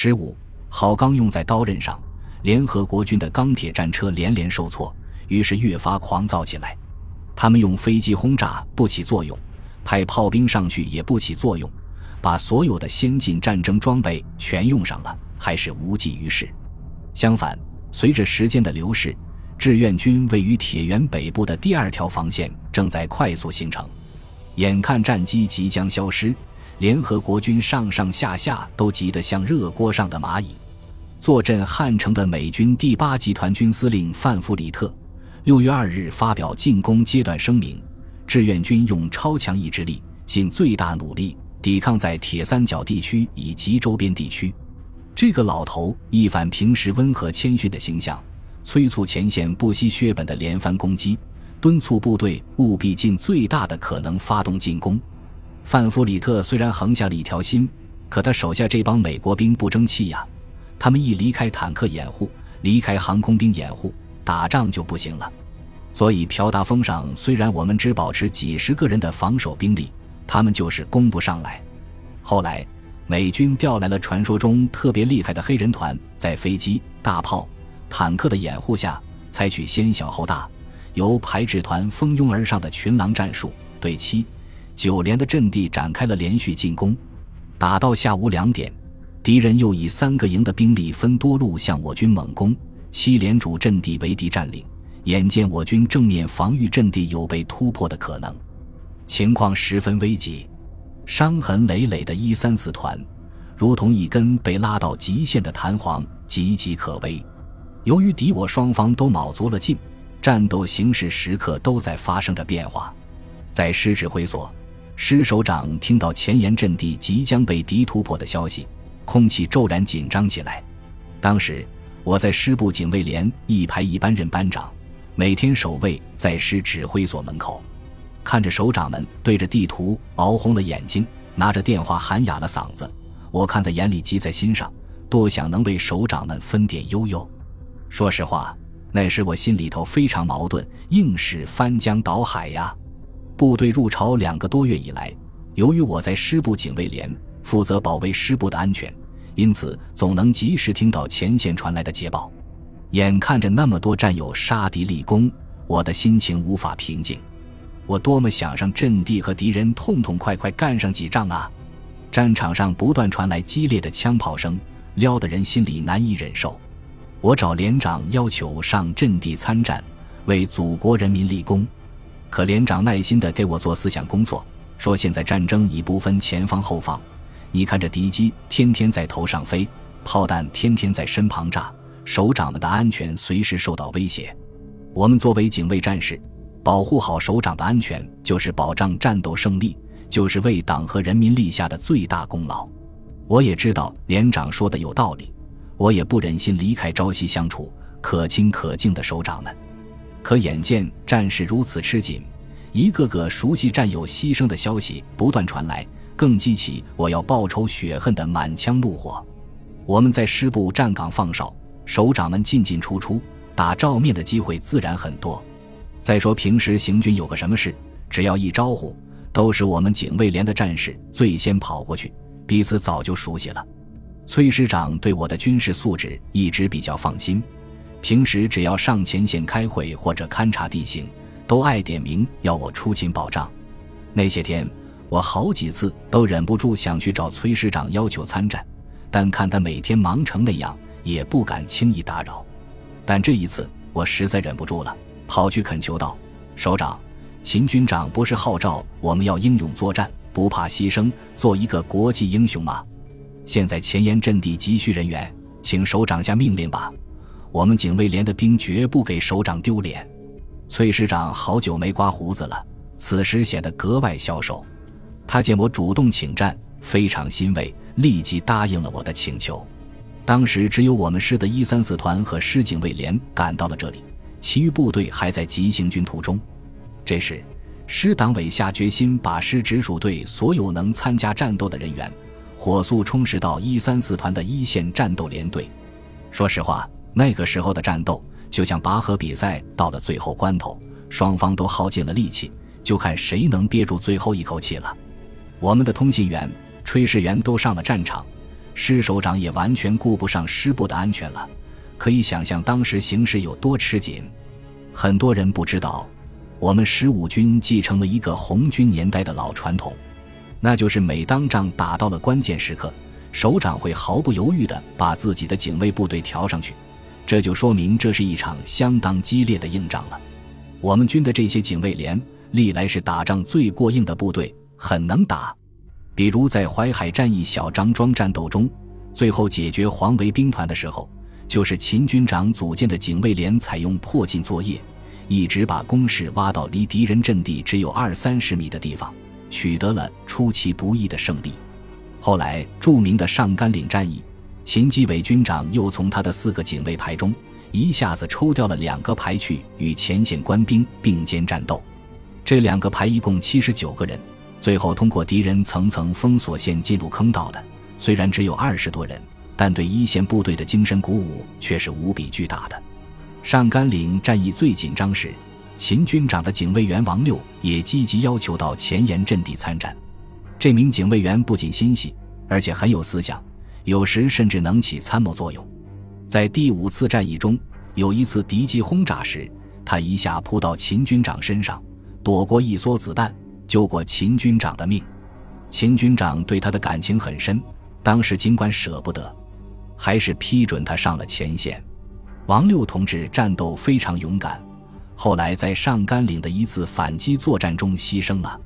十五，好钢用在刀刃上，联合国军的钢铁战车连连受挫，于是越发狂躁起来。他们用飞机轰炸不起作用，派炮兵上去也不起作用，把所有的先进战争装备全用上了，还是无济于事。相反，随着时间的流逝，志愿军位于铁原北部的第二条防线正在快速形成。眼看战机即将消失，联合国军上上下下都急得像热锅上的蚂蚁。坐镇汉城的美军第八集团军司令范弗里特。六月二日发表进攻阶段声明，志愿军用超强意志力，尽最大努力抵抗在铁三角地区以及周边地区。这个老头一反平时温和谦逊的形象，催促前线不惜血本的连番攻击，敦促部队务必尽最大的可能发动进攻。范弗里特虽然横下了一条心，可他手下这帮美国兵不争气呀，他们一离开坦克掩护，离开航空兵掩护。打仗就不行了，所以朴达峰上虽然我们只保持几十个人的防守兵力，他们就是攻不上来。后来美军调来了传说中特别厉害的黑人团，在飞机、大炮、坦克的掩护下，采取先小后大，由排斥团蜂拥而上的群狼战术，对七、九连的阵地展开了连续进攻。打到下午两点，敌人又以三个营的兵力分多路向我军猛攻。七连主阵地为敌占领，眼见我军正面防御阵地有被突破的可能，情况十分危急。伤痕累累的一三四团，如同一根被拉到极限的弹簧，岌岌可危。由于敌我双方都卯足了劲，战斗形势时刻都在发生着变化。在师指挥所，师首长听到前沿阵地即将被敌突破的消息，空气骤然紧张起来。当时。我在师部警卫连一排一班任班长，每天守卫在师指挥所门口，看着首长们对着地图熬红了眼睛，拿着电话喊哑了嗓子。我看在眼里，急在心上，多想能为首长们分点忧忧。说实话，那时我心里头非常矛盾，硬是翻江倒海呀。部队入朝两个多月以来，由于我在师部警卫连负责保卫师部的安全。因此，总能及时听到前线传来的捷报。眼看着那么多战友杀敌立功，我的心情无法平静。我多么想上阵地和敌人痛痛快快干上几仗啊！战场上不断传来激烈的枪炮声，撩得人心里难以忍受。我找连长要求上阵地参战，为祖国人民立功。可连长耐心地给我做思想工作，说现在战争已不分前方后方。你看，这敌机天天在头上飞，炮弹天天在身旁炸，首长们的安全随时受到威胁。我们作为警卫战士，保护好首长的安全，就是保障战斗胜利，就是为党和人民立下的最大功劳。我也知道连长说的有道理，我也不忍心离开朝夕相处、可亲可敬的首长们。可眼见战事如此吃紧，一个个熟悉战友牺牲的消息不断传来。更激起我要报仇雪恨的满腔怒火。我们在师部站岗放哨，首长们进进出出，打照面的机会自然很多。再说平时行军有个什么事，只要一招呼，都是我们警卫连的战士最先跑过去，彼此早就熟悉了。崔师长对我的军事素质一直比较放心，平时只要上前线开会或者勘察地形，都爱点名要我出勤保障。那些天。我好几次都忍不住想去找崔师长要求参战，但看他每天忙成那样，也不敢轻易打扰。但这一次，我实在忍不住了，跑去恳求道：“首长，秦军长不是号召我们要英勇作战，不怕牺牲，做一个国际英雄吗？现在前沿阵地急需人员，请首长下命令吧。我们警卫连的兵绝不给首长丢脸。”崔师长好久没刮胡子了，此时显得格外消瘦。他见我主动请战，非常欣慰，立即答应了我的请求。当时只有我们师的一三四团和师警卫连赶到了这里，其余部队还在急行军途中。这时，师党委下决心把师直属队所有能参加战斗的人员，火速充实到一三四团的一线战斗连队。说实话，那个时候的战斗就像拔河比赛到了最后关头，双方都耗尽了力气，就看谁能憋住最后一口气了。我们的通信员、炊事员都上了战场，师首长也完全顾不上师部的安全了。可以想象当时形势有多吃紧。很多人不知道，我们十五军继承了一个红军年代的老传统，那就是每当仗打到了关键时刻，首长会毫不犹豫地把自己的警卫部队调上去。这就说明这是一场相当激烈的硬仗了。我们军的这些警卫连历来是打仗最过硬的部队，很能打。比如在淮海战役小张庄战斗中，最后解决黄维兵团的时候，就是秦军长组建的警卫连采用迫近作业，一直把工事挖到离敌人阵地只有二三十米的地方，取得了出其不意的胜利。后来著名的上甘岭战役，秦基伟军长又从他的四个警卫排中一下子抽调了两个排去与前线官兵并肩战斗，这两个排一共七十九个人。最后通过敌人层层封锁线进入坑道的，虽然只有二十多人，但对一线部队的精神鼓舞却是无比巨大的。上甘岭战役最紧张时，秦军长的警卫员王六也积极要求到前沿阵地参战。这名警卫员不仅心细，而且很有思想，有时甚至能起参谋作用。在第五次战役中，有一次敌机轰炸时，他一下扑到秦军长身上，躲过一梭子弹。救过秦军长的命，秦军长对他的感情很深。当时尽管舍不得，还是批准他上了前线。王六同志战斗非常勇敢，后来在上甘岭的一次反击作战中牺牲了。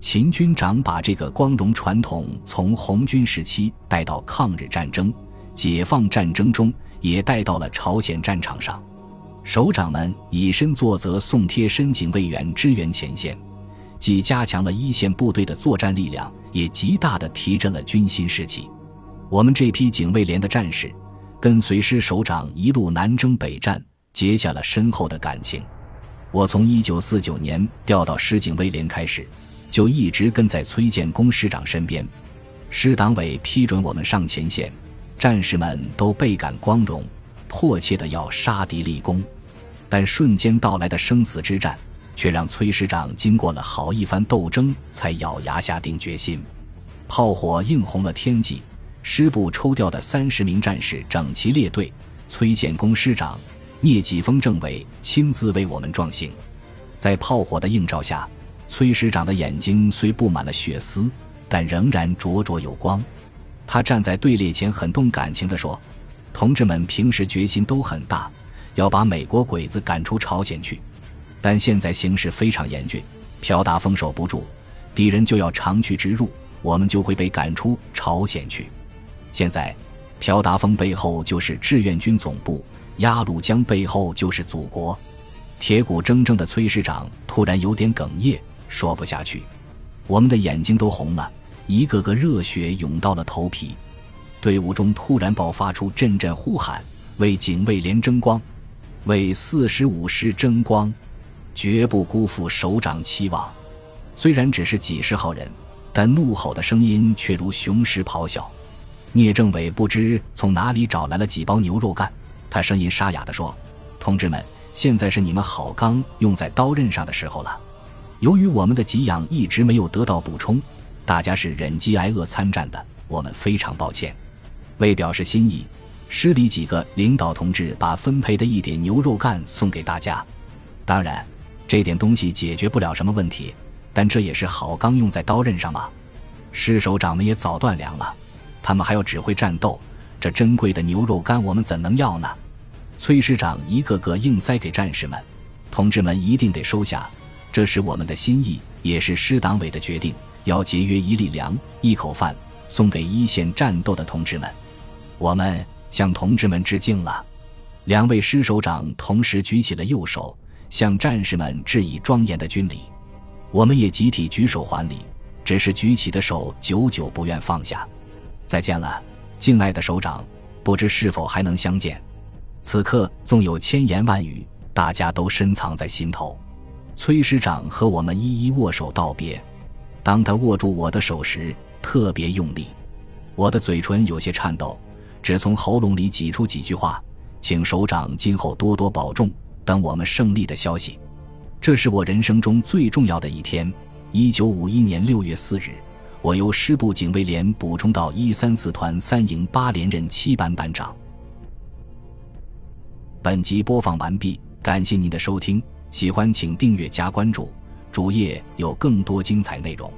秦军长把这个光荣传统从红军时期带到抗日战争、解放战争中，也带到了朝鲜战场上。首长们以身作则，送贴身警卫员支援前线。既加强了一线部队的作战力量，也极大地提振了军心士气。我们这批警卫连的战士，跟随师首长一路南征北战，结下了深厚的感情。我从一九四九年调到师警卫连开始，就一直跟在崔建功师长身边。师党委批准我们上前线，战士们都倍感光荣，迫切的要杀敌立功。但瞬间到来的生死之战。却让崔师长经过了好一番斗争，才咬牙下定决心。炮火映红了天际，师部抽调的三十名战士整齐列队，崔建功师长、聂继峰政委亲自为我们壮行。在炮火的映照下，崔师长的眼睛虽布满了血丝，但仍然灼灼有光。他站在队列前，很动感情地说：“同志们平时决心都很大，要把美国鬼子赶出朝鲜去。”但现在形势非常严峻，朴达峰守不住，敌人就要长驱直入，我们就会被赶出朝鲜去。现在，朴达峰背后就是志愿军总部，鸭绿江背后就是祖国。铁骨铮铮的崔师长突然有点哽咽，说不下去。我们的眼睛都红了，一个个热血涌到了头皮。队伍中突然爆发出阵阵呼喊：“为警卫连争光，为四十五师争光！”绝不辜负首长期望。虽然只是几十号人，但怒吼的声音却如雄狮咆哮。聂政委不知从哪里找来了几包牛肉干，他声音沙哑地说：“同志们，现在是你们好钢用在刀刃上的时候了。由于我们的给养一直没有得到补充，大家是忍饥挨饿参战的，我们非常抱歉。为表示心意，师里几个领导同志把分配的一点牛肉干送给大家。当然。”这点东西解决不了什么问题，但这也是好钢用在刀刃上嘛。师首长们也早断粮了，他们还要指挥战斗，这珍贵的牛肉干我们怎能要呢？崔师长一个个硬塞给战士们，同志们一定得收下，这是我们的心意，也是师党委的决定，要节约一粒粮、一口饭，送给一线战斗的同志们。我们向同志们致敬了。两位师首长同时举起了右手。向战士们致以庄严的军礼，我们也集体举手还礼，只是举起的手久久不愿放下。再见了，敬爱的首长，不知是否还能相见？此刻纵有千言万语，大家都深藏在心头。崔师长和我们一一握手道别。当他握住我的手时特别用力。我的嘴唇有些颤抖只从喉咙里挤出几句话请首长今后多多保重等我们胜利的消息。这是我人生中最重要的一天。一九五一年六月四日我由师部警卫连补充到一三四团三营八连任七班班长。本集播放完毕感谢您的收听。喜欢请订阅加关注主页有更多精彩内容。